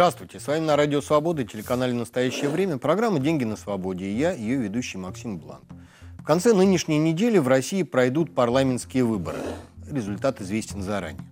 Здравствуйте, с вами на Радио Свобода, телеканале «Настоящее время», программа «Деньги на свободе» и я, ее ведущий Максим Блант. В конце нынешней недели в России пройдут парламентские выборы. Результат известен заранее.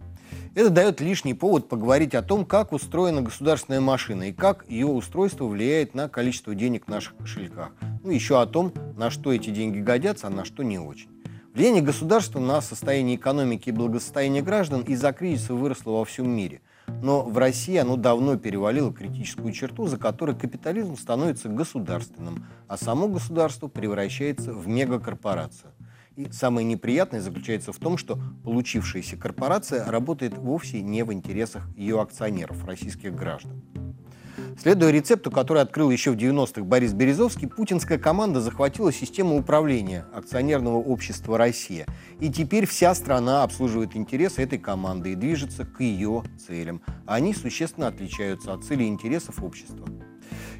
Это дает лишний повод поговорить о том, как устроена государственная машина и как ее устройство влияет на количество денег в наших кошельках. Ну, еще о том, на что эти деньги годятся, а на что не очень. Влияние государства на состояние экономики и благосостояние граждан из-за кризиса выросло во всем мире. Но в России оно давно перевалило критическую черту, за которой капитализм становится государственным, а само государство превращается в мегакорпорацию. И самое неприятное заключается в том, что получившаяся корпорация работает вовсе не в интересах ее акционеров, российских граждан. Следуя рецепту, который открыл еще в 90-х Борис Березовский, путинская команда захватила систему управления акционерного общества «Россия». И теперь вся страна обслуживает интересы этой команды и движется к ее целям. Они существенно отличаются от целей интересов общества.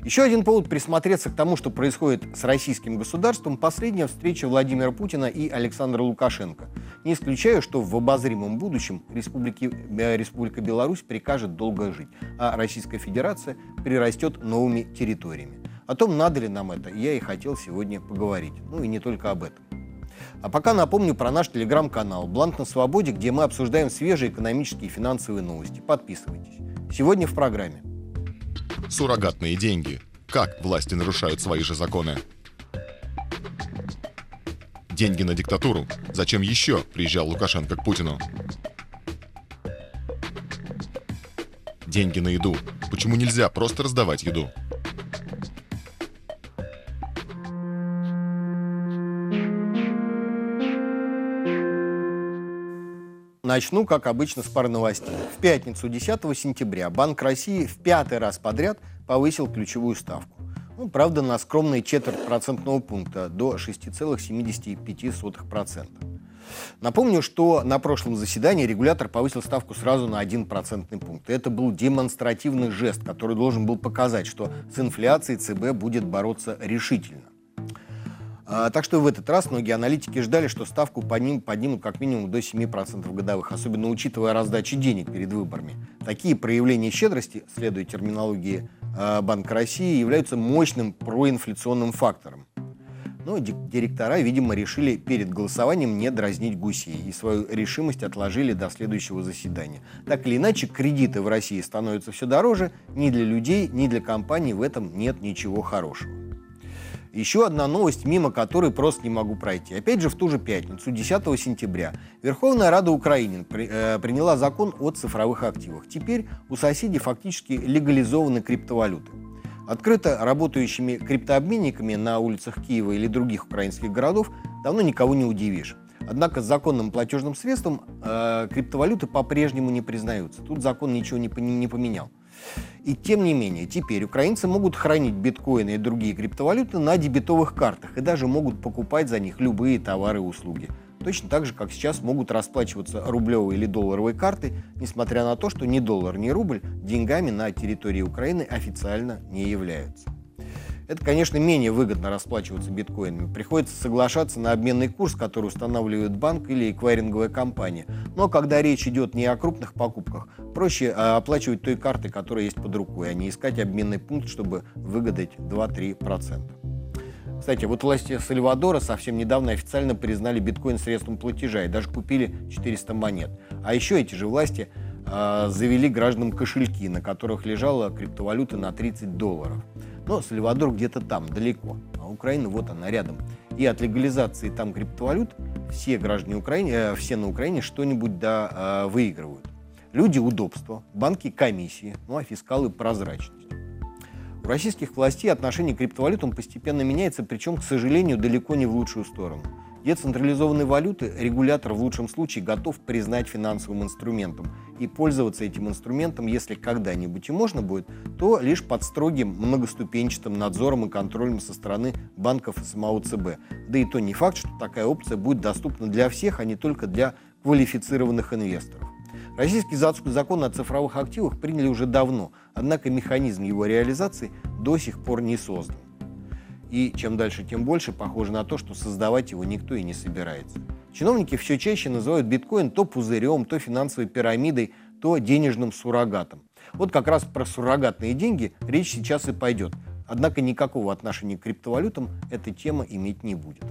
Еще один повод присмотреться к тому, что происходит с российским государством, последняя встреча Владимира Путина и Александра Лукашенко. Не исключаю, что в обозримом будущем Республики, э, Республика Беларусь прикажет долго жить, а Российская Федерация прирастет новыми территориями. О том, надо ли нам это, я и хотел сегодня поговорить. Ну и не только об этом. А пока напомню про наш телеграм-канал «Бланк на свободе», где мы обсуждаем свежие экономические и финансовые новости. Подписывайтесь. Сегодня в программе суррогатные деньги. Как власти нарушают свои же законы? Деньги на диктатуру. Зачем еще приезжал Лукашенко к Путину? Деньги на еду. Почему нельзя просто раздавать еду? Начну, как обычно, с пары новостей. В пятницу, 10 сентября, Банк России в пятый раз подряд повысил ключевую ставку. Ну, правда, на скромные четверть процентного пункта до 6,75%. Напомню, что на прошлом заседании регулятор повысил ставку сразу на 1 процентный пункт. Это был демонстративный жест, который должен был показать, что с инфляцией ЦБ будет бороться решительно. А, так что в этот раз многие аналитики ждали, что ставку подним, поднимут как минимум до 7% годовых, особенно учитывая раздачу денег перед выборами. Такие проявления щедрости, следуя терминологии э, Банка России, являются мощным проинфляционным фактором. Но директора, видимо, решили перед голосованием не дразнить гусей и свою решимость отложили до следующего заседания. Так или иначе, кредиты в России становятся все дороже, ни для людей, ни для компаний в этом нет ничего хорошего. Еще одна новость, мимо которой просто не могу пройти. Опять же, в ту же пятницу, 10 сентября, Верховная Рада Украины при, э, приняла закон о цифровых активах. Теперь у соседей фактически легализованы криптовалюты. Открыто работающими криптообменниками на улицах Киева или других украинских городов давно никого не удивишь. Однако законным платежным средством э, криптовалюты по-прежнему не признаются. Тут закон ничего не, не поменял. И тем не менее, теперь украинцы могут хранить биткоины и другие криптовалюты на дебетовых картах и даже могут покупать за них любые товары и услуги. Точно так же, как сейчас могут расплачиваться рублевой или долларовой картой, несмотря на то, что ни доллар, ни рубль деньгами на территории Украины официально не являются. Это, конечно, менее выгодно расплачиваться биткоинами. Приходится соглашаться на обменный курс, который устанавливает банк или эквайринговая компания. Но когда речь идет не о крупных покупках, проще а, оплачивать той картой, которая есть под рукой, а не искать обменный пункт, чтобы выгадать 2-3%. Кстати, вот власти Сальвадора совсем недавно официально признали биткоин средством платежа и даже купили 400 монет. А еще эти же власти э, завели гражданам кошельки, на которых лежала криптовалюта на 30 долларов. Но Сальвадор где-то там, далеко, а Украина вот она рядом. И от легализации там криптовалют все граждане Украины, э, все на Украине что-нибудь да, э, выигрывают. Люди – удобство, банки – комиссии, ну а фискалы – прозрачность. У российских властей отношение к криптовалютам постепенно меняется, причем, к сожалению, далеко не в лучшую сторону – Децентрализованные валюты регулятор в лучшем случае готов признать финансовым инструментом. И пользоваться этим инструментом, если когда-нибудь и можно будет, то лишь под строгим многоступенчатым надзором и контролем со стороны банков и самого ЦБ. Да и то не факт, что такая опция будет доступна для всех, а не только для квалифицированных инвесторов. Российский закон о цифровых активах приняли уже давно, однако механизм его реализации до сих пор не создан. И чем дальше, тем больше похоже на то, что создавать его никто и не собирается. Чиновники все чаще называют биткоин то пузырем, то финансовой пирамидой, то денежным суррогатом. Вот как раз про суррогатные деньги речь сейчас и пойдет. Однако никакого отношения к криптовалютам эта тема иметь не будет.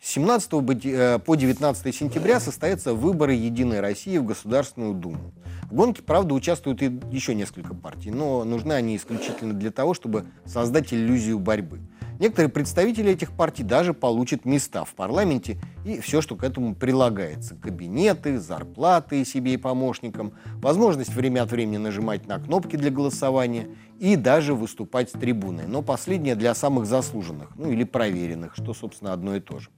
С 17 э, по 19 сентября состоятся выборы «Единой России» в Государственную Думу. В гонке, правда, участвуют и еще несколько партий, но нужны они исключительно для того, чтобы создать иллюзию борьбы. Некоторые представители этих партий даже получат места в парламенте и все, что к этому прилагается. Кабинеты, зарплаты себе и помощникам, возможность время от времени нажимать на кнопки для голосования и даже выступать с трибуны. Но последнее для самых заслуженных, ну или проверенных, что, собственно, одно и то же.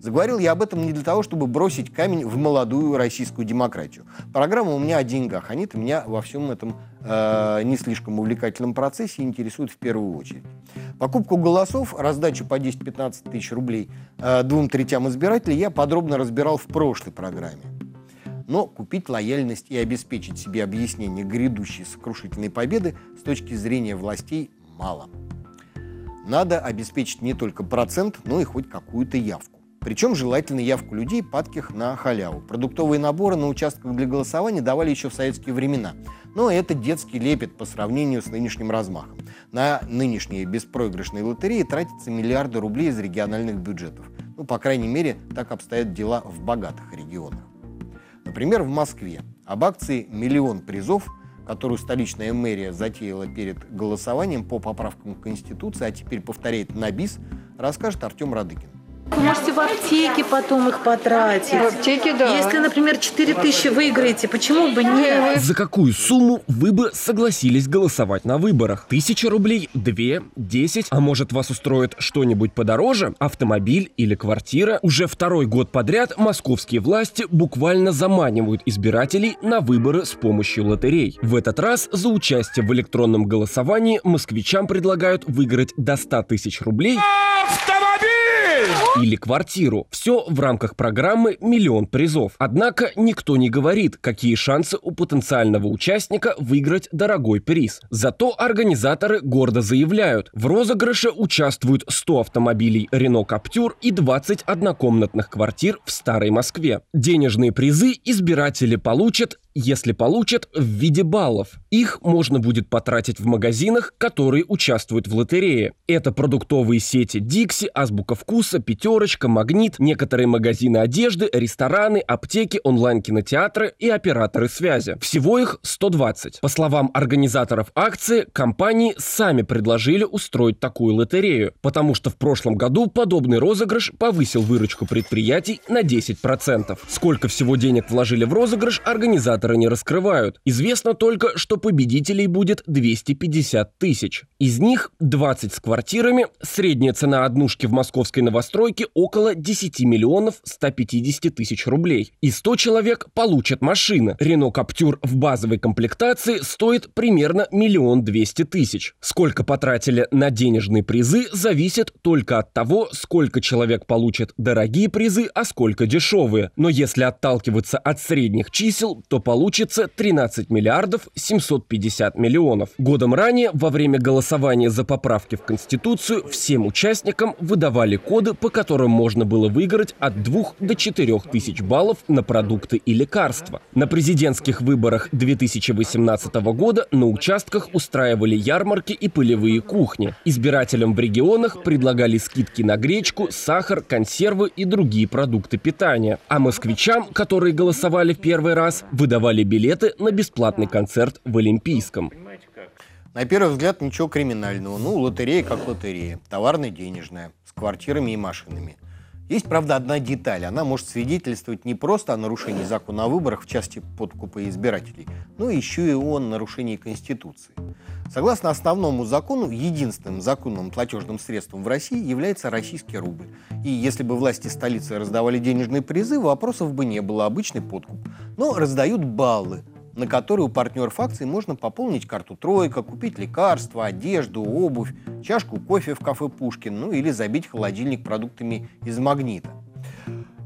Заговорил я об этом не для того, чтобы бросить камень в молодую российскую демократию. Программа у меня о деньгах. Они-то меня во всем этом э, не слишком увлекательном процессе интересуют в первую очередь. Покупку голосов, раздачу по 10-15 тысяч рублей э, двум третям избирателей я подробно разбирал в прошлой программе. Но купить лояльность и обеспечить себе объяснение грядущей сокрушительной победы с точки зрения властей мало. Надо обеспечить не только процент, но и хоть какую-то явку. Причем желательно явку людей, падких на халяву. Продуктовые наборы на участках для голосования давали еще в советские времена. Но это детский лепет по сравнению с нынешним размахом. На нынешние беспроигрышные лотереи тратятся миллиарды рублей из региональных бюджетов. Ну, по крайней мере, так обстоят дела в богатых регионах. Например, в Москве об акции «Миллион призов» которую столичная мэрия затеяла перед голосованием по поправкам Конституции, а теперь повторяет на бис, расскажет Артем Радыкин. Вы можете в аптеке потом их потратить. В аптеке, да. Если, например, 4 тысячи выиграете, почему бы нет? За какую сумму вы бы согласились голосовать на выборах? Тысяча рублей, две, десять? А может вас устроит что-нибудь подороже? Автомобиль или квартира? Уже второй год подряд московские власти буквально заманивают избирателей на выборы с помощью лотерей. В этот раз за участие в электронном голосовании москвичам предлагают выиграть до 100 тысяч рублей. Автомобиль! Или квартиру. Все в рамках программы «Миллион призов». Однако никто не говорит, какие шансы у потенциального участника выиграть дорогой приз. Зато организаторы гордо заявляют, в розыгрыше участвуют 100 автомобилей Renault Captur и 20 однокомнатных квартир в Старой Москве. Денежные призы избиратели получат если получат, в виде баллов. Их можно будет потратить в магазинах, которые участвуют в лотерее. Это продуктовые сети Dixie, Азбука Вкуса, Пятерочка, Магнит, некоторые магазины одежды, рестораны, аптеки, онлайн-кинотеатры и операторы связи. Всего их 120. По словам организаторов акции, компании сами предложили устроить такую лотерею, потому что в прошлом году подобный розыгрыш повысил выручку предприятий на 10%. Сколько всего денег вложили в розыгрыш, организаторы организаторы не раскрывают. Известно только, что победителей будет 250 тысяч. Из них 20 с квартирами, средняя цена однушки в московской новостройке около 10 миллионов 150 тысяч рублей. И 100 человек получат машины. Рено Каптюр в базовой комплектации стоит примерно миллион двести тысяч. Сколько потратили на денежные призы, зависит только от того, сколько человек получит дорогие призы, а сколько дешевые. Но если отталкиваться от средних чисел, то получится 13 миллиардов 750 миллионов. Годом ранее, во время голосования за поправки в Конституцию, всем участникам выдавали коды, по которым можно было выиграть от 2 до 4 тысяч баллов на продукты и лекарства. На президентских выборах 2018 года на участках устраивали ярмарки и полевые кухни. Избирателям в регионах предлагали скидки на гречку, сахар, консервы и другие продукты питания. А москвичам, которые голосовали в первый раз, выдавали продавали билеты на бесплатный концерт в Олимпийском. На первый взгляд ничего криминального. Ну, лотерея как лотерея. Товарно-денежная. С квартирами и машинами. Есть, правда, одна деталь. Она может свидетельствовать не просто о нарушении закона о выборах в части подкупа избирателей, но еще и о нарушении Конституции. Согласно основному закону, единственным законным платежным средством в России является российский рубль. И если бы власти столицы раздавали денежные призы, вопросов бы не было, обычный подкуп. Но раздают баллы, на которые у партнеров акций можно пополнить карту «Тройка», купить лекарства, одежду, обувь, чашку кофе в кафе «Пушкин», ну или забить холодильник продуктами из магнита.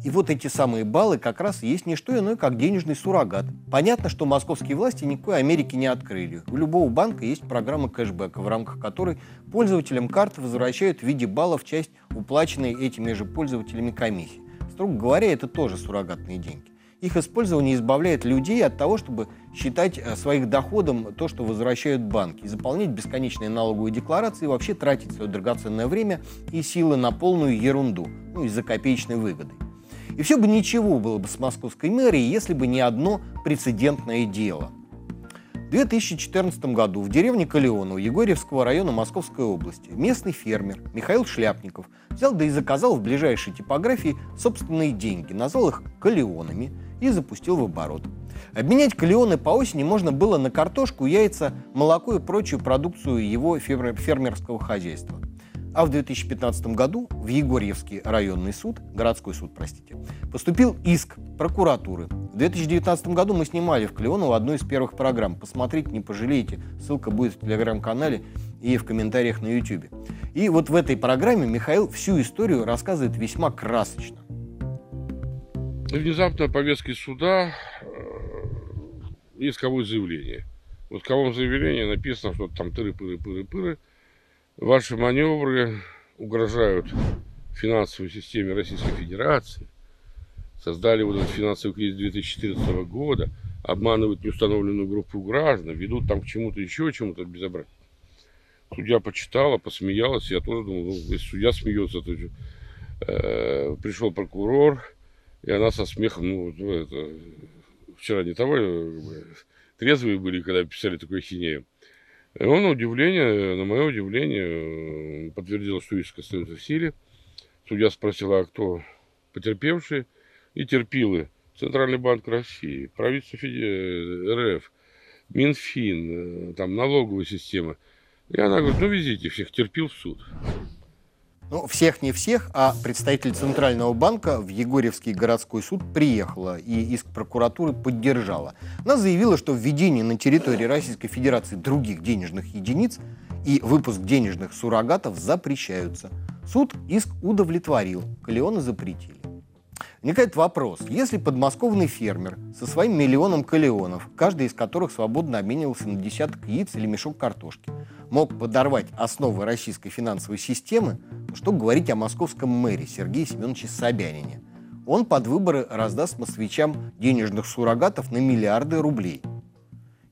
И вот эти самые баллы как раз есть не что иное, как денежный суррогат. Понятно, что московские власти никакой Америки не открыли. У любого банка есть программа кэшбэка, в рамках которой пользователям карты возвращают в виде баллов часть уплаченной этими же пользователями комиссии. Строго говоря, это тоже суррогатные деньги. Их использование избавляет людей от того, чтобы считать э, своих доходом то, что возвращают банки, заполнять бесконечные налоговые декларации, и вообще тратить свое драгоценное время и силы на полную ерунду, ну, из-за копеечной выгоды. И все бы ничего было бы с московской мэрией, если бы не одно прецедентное дело. В 2014 году в деревне Калеону Егорьевского района Московской области местный фермер Михаил Шляпников взял да и заказал в ближайшей типографии собственные деньги, назвал их калеонами – и запустил в оборот. Обменять калионы по осени можно было на картошку, яйца, молоко и прочую продукцию его фермерского хозяйства. А в 2015 году в Егорьевский районный суд, городской суд, простите, поступил иск прокуратуры. В 2019 году мы снимали в Клеоново одну из первых программ. Посмотрите, не пожалеете. Ссылка будет в телеграм-канале и в комментариях на YouTube. И вот в этой программе Михаил всю историю рассказывает весьма красочно. Внезапно повестки суда э, исковое заявление. В исковом заявлении написано, что там тыры-пыры-пыры-пыры. Ваши маневры угрожают финансовой системе Российской Федерации. Создали вот этот финансовый кризис 2014 года, обманывают неустановленную группу граждан, ведут там к чему-то еще, чему-то безобразию. Судья почитала, посмеялась, я тоже думал, ну, если судья смеется, то э, пришел прокурор, и она со смехом, ну, ну это, вчера не того, э, трезвые были, когда писали такую хинею. И он, на удивление, на мое удивление, э, подтвердил, что иск остается в силе. Судья спросила, а кто потерпевшие и терпилы. Центральный банк России, правительство РФ, Минфин, э, там налоговая система. И она говорит, ну везите всех, терпил в суд. Ну, всех не всех, а представитель Центрального банка в Егорьевский городской суд приехала и иск прокуратуры поддержала. Она заявила, что введение на территории Российской Федерации других денежных единиц и выпуск денежных суррогатов запрещаются. Суд иск удовлетворил, Калеона запретили. Возникает вопрос, если подмосковный фермер со своим миллионом калеонов, каждый из которых свободно обменивался на десяток яиц или мешок картошки, мог подорвать основы российской финансовой системы, что говорить о московском мэре Сергее Семеновиче Собянине. Он под выборы раздаст москвичам денежных суррогатов на миллиарды рублей.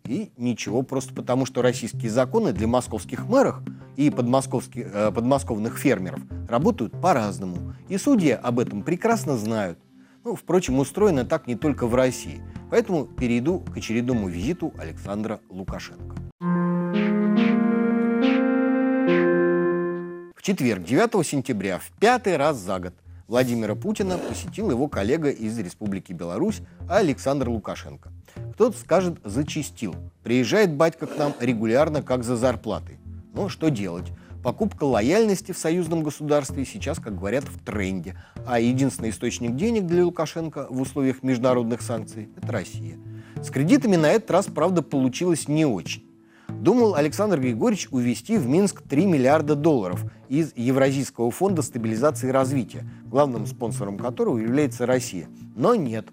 И ничего, просто потому что российские законы для московских мэров и подмосковских, э, подмосковных фермеров работают по-разному. И судьи об этом прекрасно знают. Ну, впрочем, устроено так не только в России. Поэтому перейду к очередному визиту Александра Лукашенко. В четверг, 9 сентября, в пятый раз за год, Владимира Путина посетил его коллега из Республики Беларусь Александр Лукашенко. Кто-то скажет, зачистил. Приезжает батька к нам регулярно, как за зарплатой. Но что делать? Покупка лояльности в союзном государстве сейчас, как говорят, в тренде. А единственный источник денег для Лукашенко в условиях международных санкций – это Россия. С кредитами на этот раз, правда, получилось не очень думал Александр Григорьевич увести в Минск 3 миллиарда долларов из Евразийского фонда стабилизации и развития, главным спонсором которого является Россия. Но нет.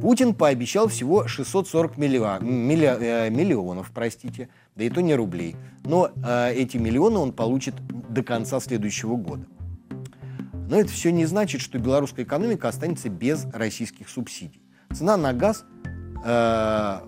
Путин пообещал всего 640 миллион, милли, э, миллионов, простите, да и то не рублей. Но э, эти миллионы он получит до конца следующего года. Но это все не значит, что белорусская экономика останется без российских субсидий. Цена на газ э,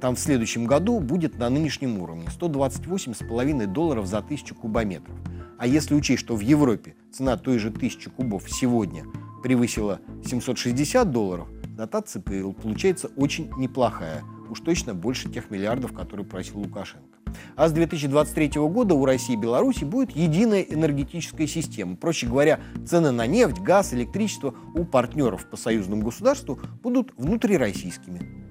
там в следующем году будет на нынешнем уровне 128,5 долларов за тысячу кубометров. А если учесть, что в Европе цена той же тысячи кубов сегодня превысила 760 долларов, дотация получается очень неплохая. Уж точно больше тех миллиардов, которые просил Лукашенко. А с 2023 года у России и Беларуси будет единая энергетическая система. Проще говоря, цены на нефть, газ, электричество у партнеров по союзному государству будут внутрироссийскими.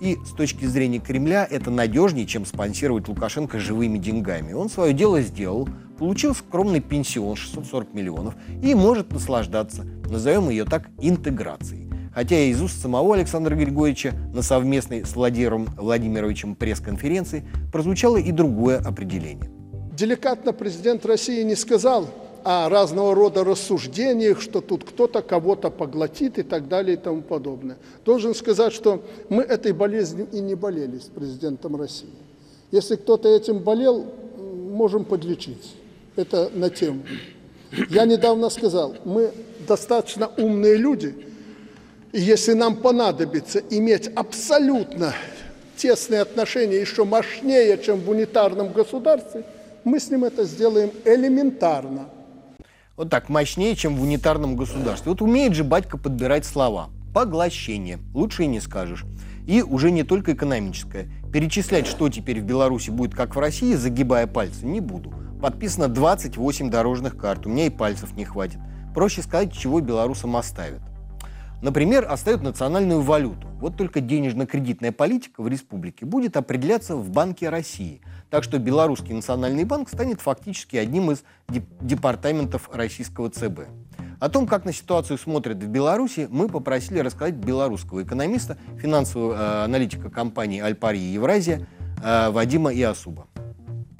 И с точки зрения Кремля это надежнее, чем спонсировать Лукашенко живыми деньгами. Он свое дело сделал, получил скромный пенсион 640 миллионов и может наслаждаться, назовем ее так, интеграцией. Хотя из уст самого Александра Григорьевича на совместной с Владимиром Владимировичем пресс-конференции прозвучало и другое определение. Деликатно президент России не сказал, о разного рода рассуждениях, что тут кто-то кого-то поглотит и так далее и тому подобное. Должен сказать, что мы этой болезнью и не болели с президентом России. Если кто-то этим болел, можем подлечить. Это на тему. Я недавно сказал, мы достаточно умные люди, И если нам понадобится иметь абсолютно тесные отношения еще мощнее, чем в унитарном государстве, мы с ним это сделаем элементарно. Вот так, мощнее, чем в унитарном государстве. Вот умеет же батька подбирать слова. Поглощение. Лучше и не скажешь. И уже не только экономическое. Перечислять, что теперь в Беларуси будет как в России, загибая пальцы, не буду. Подписано 28 дорожных карт. У меня и пальцев не хватит. Проще сказать, чего белорусам оставят. Например, оставят национальную валюту. Вот только денежно-кредитная политика в республике будет определяться в Банке России. Так что Белорусский национальный банк станет фактически одним из департаментов российского ЦБ. О том, как на ситуацию смотрят в Беларуси, мы попросили рассказать белорусского экономиста, финансового э, аналитика компании «Альпария Евразия» э, Вадима Иосуба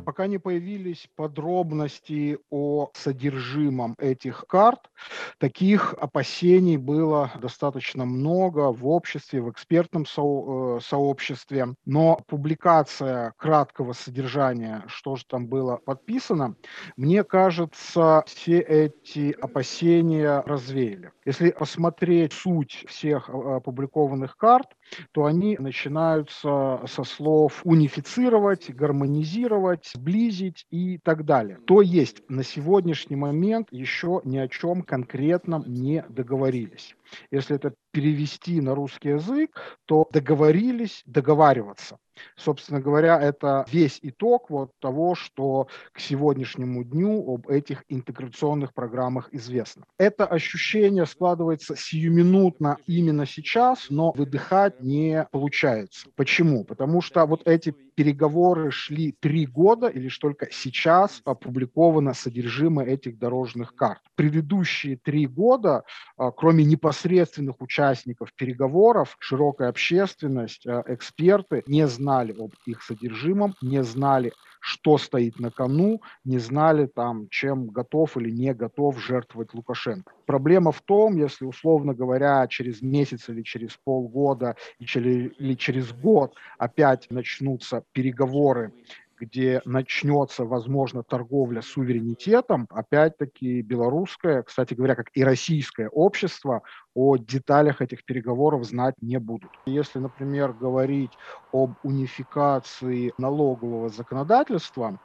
пока не появились подробности о содержимом этих карт, таких опасений было достаточно много в обществе, в экспертном со э, сообществе. Но публикация краткого содержания, что же там было подписано, мне кажется, все эти опасения развеяли. Если посмотреть суть всех э, опубликованных карт, то они начинаются со слов унифицировать, гармонизировать, сблизить и так далее. То есть на сегодняшний момент еще ни о чем конкретном не договорились. Если это перевести на русский язык, то договорились договариваться. Собственно говоря, это весь итог вот того, что к сегодняшнему дню об этих интеграционных программах известно. Это ощущение складывается сиюминутно именно сейчас, но выдыхать не получается. Почему? Потому что вот эти переговоры шли три года, и лишь только сейчас опубликовано содержимое этих дорожных карт. Предыдущие три года, а, кроме непосредственных участников переговоров, широкая общественность, а, эксперты не знали об их содержимом, не знали что стоит на кону, не знали там, чем готов или не готов жертвовать Лукашенко. Проблема в том, если, условно говоря, через месяц или через полгода или через год опять начнутся переговоры где начнется, возможно, торговля суверенитетом, опять-таки белорусское, кстати говоря, как и российское общество о деталях этих переговоров знать не будут. Если, например, говорить об унификации налогового законодательства,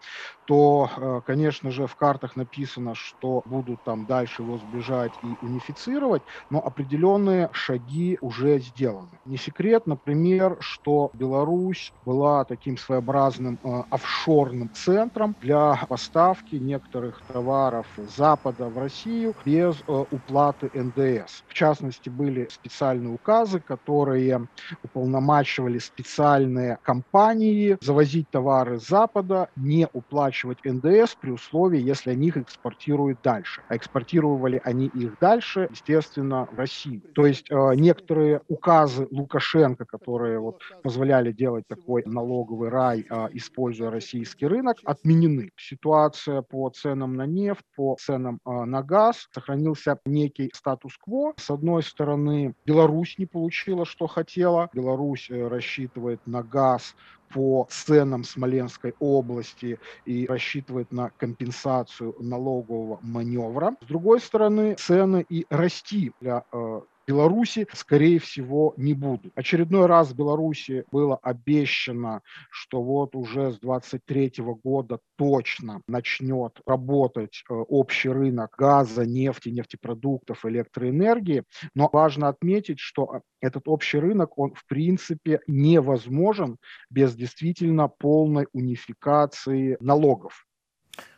то, э, конечно же, в картах написано, что будут там дальше его сближать и унифицировать, но определенные шаги уже сделаны. Не секрет, например, что Беларусь была таким своеобразным э, офшорным центром для поставки некоторых товаров Запада в Россию без э, уплаты НДС. В частности, частности, были специальные указы, которые уполномачивали специальные компании завозить товары с Запада, не уплачивать НДС при условии, если они их экспортируют дальше. А экспортировали они их дальше, естественно, в Россию. То есть э, некоторые указы Лукашенко, которые вот позволяли делать такой налоговый рай, э, используя российский рынок, отменены. Ситуация по ценам на нефть, по ценам э, на газ сохранился некий статус-кво. С одной одной стороны, Беларусь не получила, что хотела. Беларусь э, рассчитывает на газ по ценам Смоленской области и рассчитывает на компенсацию налогового маневра. С другой стороны, цены и расти для э, Беларуси, скорее всего, не будут. Очередной раз в Беларуси было обещано, что вот уже с 23 года точно начнет работать э, общий рынок газа, нефти, нефтепродуктов, электроэнергии. Но важно отметить, что этот общий рынок, он в принципе невозможен без действительно полной унификации налогов.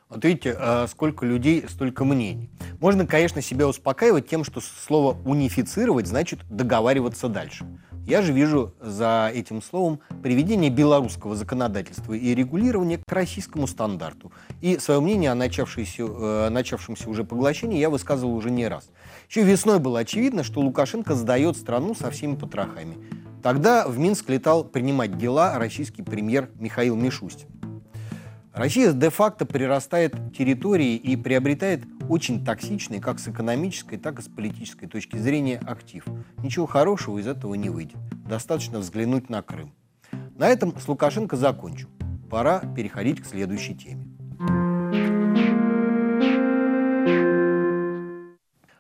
Вот видите, э, сколько людей, столько мнений. Можно, конечно, себя успокаивать тем, что слово «унифицировать» значит договариваться дальше. Я же вижу за этим словом приведение белорусского законодательства и регулирования к российскому стандарту. И свое мнение о начавшемся, э, начавшемся уже поглощении я высказывал уже не раз. Еще весной было очевидно, что Лукашенко сдает страну со всеми потрохами. Тогда в Минск летал принимать дела российский премьер Михаил Мишустин. Россия де-факто прирастает территории и приобретает очень токсичный как с экономической, так и с политической точки зрения актив. Ничего хорошего из этого не выйдет. Достаточно взглянуть на Крым. На этом с Лукашенко закончу. Пора переходить к следующей теме.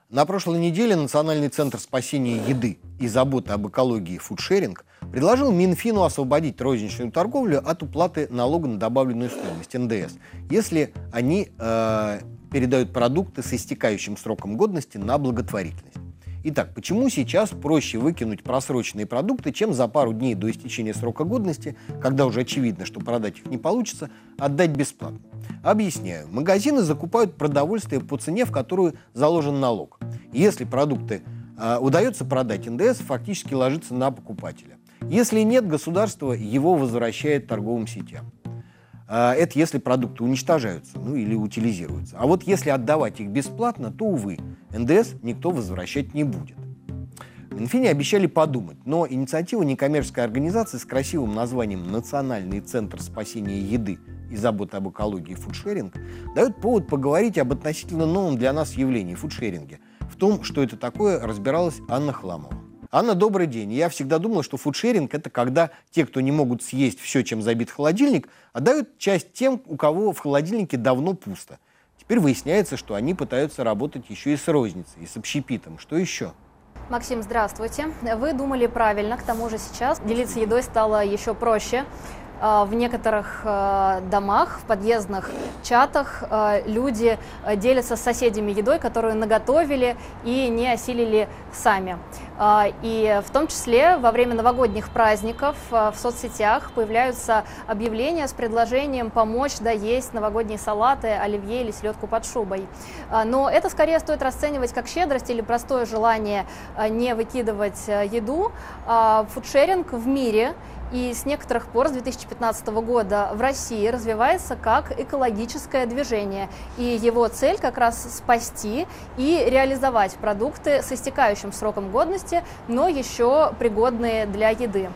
На прошлой неделе Национальный центр спасения еды и заботы об экологии фудшеринг предложил Минфину освободить розничную торговлю от уплаты налога на добавленную стоимость НДС, если они э, передают продукты с истекающим сроком годности на благотворительность. Итак, почему сейчас проще выкинуть просроченные продукты, чем за пару дней до истечения срока годности, когда уже очевидно, что продать их не получится, отдать бесплатно? Объясняю. Магазины закупают продовольствие по цене, в которую заложен налог. Если продукты э, удается продать, НДС фактически ложится на покупателя. Если нет, государство его возвращает торговым сетям. А, это если продукты уничтожаются, ну или утилизируются. А вот если отдавать их бесплатно, то, увы, НДС никто возвращать не будет. Минфине обещали подумать, но инициатива некоммерческой организации с красивым названием «Национальный центр спасения еды и заботы об экологии фудшеринг» дает повод поговорить об относительно новом для нас явлении – фудшеринге. Том, что это такое, разбиралась Анна Хламова. Анна, добрый день. Я всегда думала, что фудшеринг – это когда те, кто не могут съесть все, чем забит холодильник, отдают часть тем, у кого в холодильнике давно пусто. Теперь выясняется, что они пытаются работать еще и с розницей, и с общепитом. Что еще? Максим, здравствуйте. Вы думали правильно, к тому же сейчас делиться едой стало еще проще. А, в некоторых а, домах, в подъездных чатах а, люди делятся с соседями едой, которую наготовили и не осилили сами. И в том числе во время новогодних праздников в соцсетях появляются объявления с предложением помочь доесть новогодние салаты, оливье или селедку под шубой. Но это скорее стоит расценивать как щедрость или простое желание не выкидывать еду. Фудшеринг в мире и с некоторых пор, с 2015 года, в России развивается как экологическое движение. И его цель как раз спасти и реализовать продукты с истекающим сроком годности, но еще пригодные для еды.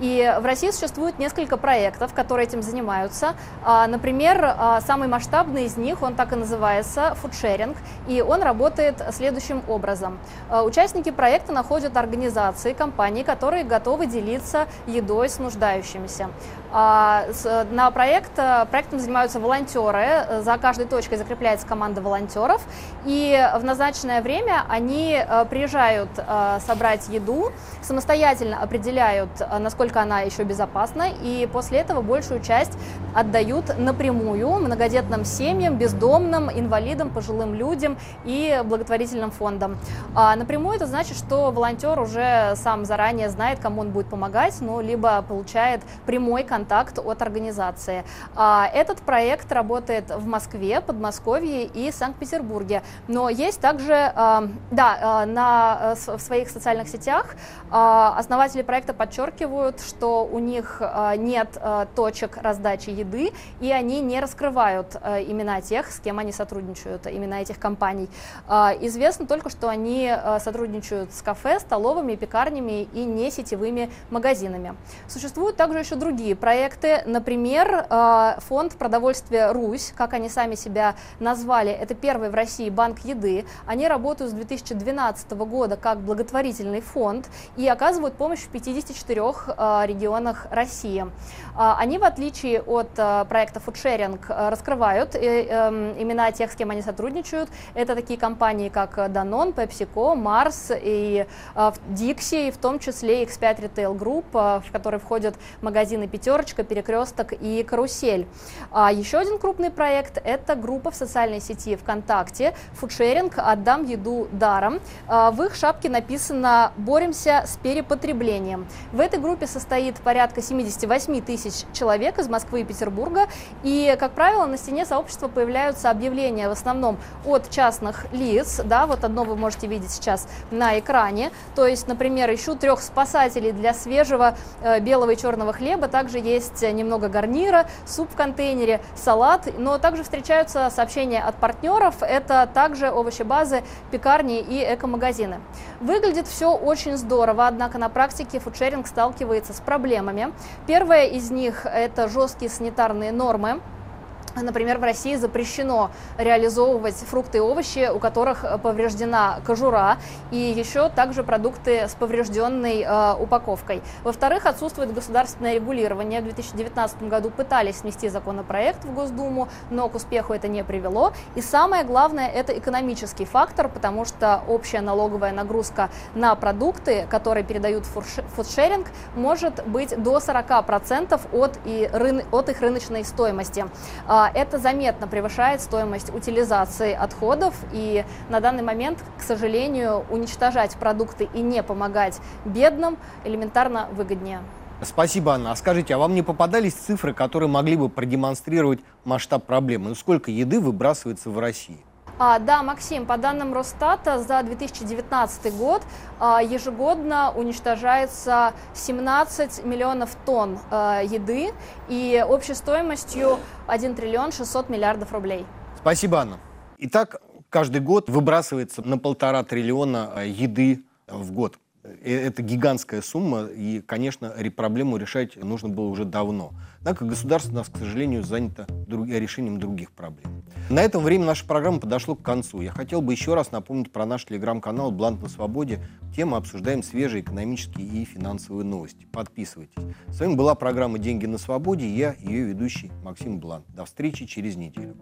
И в России существует несколько проектов, которые этим занимаются. А, например, а, самый масштабный из них, он так и называется, фудшеринг, и он работает следующим образом. А, участники проекта находят организации, компании, которые готовы делиться едой с нуждающимися. На проект, проектом занимаются волонтеры, за каждой точкой закрепляется команда волонтеров, и в назначенное время они приезжают собрать еду, самостоятельно определяют, насколько насколько она еще безопасна, и после этого большую часть отдают напрямую многодетным семьям, бездомным, инвалидам, пожилым людям и благотворительным фондам. А напрямую это значит, что волонтер уже сам заранее знает, кому он будет помогать, ну, либо получает прямой контакт от организации. А этот проект работает в Москве, Подмосковье и Санкт-Петербурге. Но есть также, а, да, а, на, э, в своих социальных сетях основатели проекта подчеркивают, что у них нет а, точек раздачи еды, и они не раскрывают а, имена тех, с кем они сотрудничают, имена этих компаний. Известно только, что они сотрудничают с кафе, столовыми, пекарнями и не сетевыми магазинами. Существуют также еще другие проекты, например, фонд продовольствия «Русь», как они сами себя назвали, это первый в России банк еды. Они работают с 2012 года как благотворительный фонд и оказывают помощь в 54 Э, регионах России. А, они, в отличие от э, проекта э, раскрывают эм, имена тех, с кем они сотрудничают. Это такие компании, как Danone, PepsiCo, Mars и Dixie, в том числе X5 Retail Group, в который входят магазины «Пятерочка», «Перекресток» и «Карусель». А еще один крупный проект – это группа в социальной сети ВКонтакте «Фудшеринг. Отдам еду даром». В их шапке написано «Боремся с перепотреблением». В этой группе состоит порядка 78 тысяч человек из Москвы и Петербурга. И, как правило, на стене сообщества появляются объявления в основном от частных лиц. Да, вот одно вы можете видеть сейчас на экране. То есть, например, ищу трех спасателей для свежего э, белого и черного хлеба. Также есть немного гарнира, суп в контейнере, салат. Но также встречаются сообщения от партнеров. Это также овощебазы, пекарни и эко-магазины. Выглядит все очень здорово, однако на практике фудшеринг сталкивается с проблемами. Первая из них – это жесткие санитарные нормы. Например, в России запрещено реализовывать фрукты и овощи, у которых повреждена кожура, и еще также продукты с поврежденной э, упаковкой. Во-вторых, отсутствует государственное регулирование. В 2019 году пытались снести законопроект в Госдуму, но к успеху это не привело. И самое главное – это экономический фактор, потому что общая налоговая нагрузка на продукты, которые передают фудшеринг, может быть до 40% от, и от их рыночной стоимости. Это заметно превышает стоимость утилизации отходов, и на данный момент, к сожалению, уничтожать продукты и не помогать бедным элементарно выгоднее. Спасибо, Анна. А скажите, а вам не попадались цифры, которые могли бы продемонстрировать масштаб проблемы? Ну, сколько еды выбрасывается в России? А, да, Максим, по данным Росстата, за 2019 год а, ежегодно уничтожается 17 миллионов тонн а, еды и общей стоимостью 1 триллион 600 миллиардов рублей. Спасибо, Анна. Итак, каждый год выбрасывается на полтора триллиона а, еды в год. Э, это гигантская сумма, и, конечно, проблему решать нужно было уже давно. Однако государство у нас, к сожалению, занято решением других проблем. На этом время нашей программы подошло к концу. Я хотел бы еще раз напомнить про наш телеграм-канал «Блант на свободе». Тема обсуждаем свежие экономические и финансовые новости. Подписывайтесь. С вами была программа «Деньги на свободе». Я ее ведущий Максим Блант. До встречи через неделю.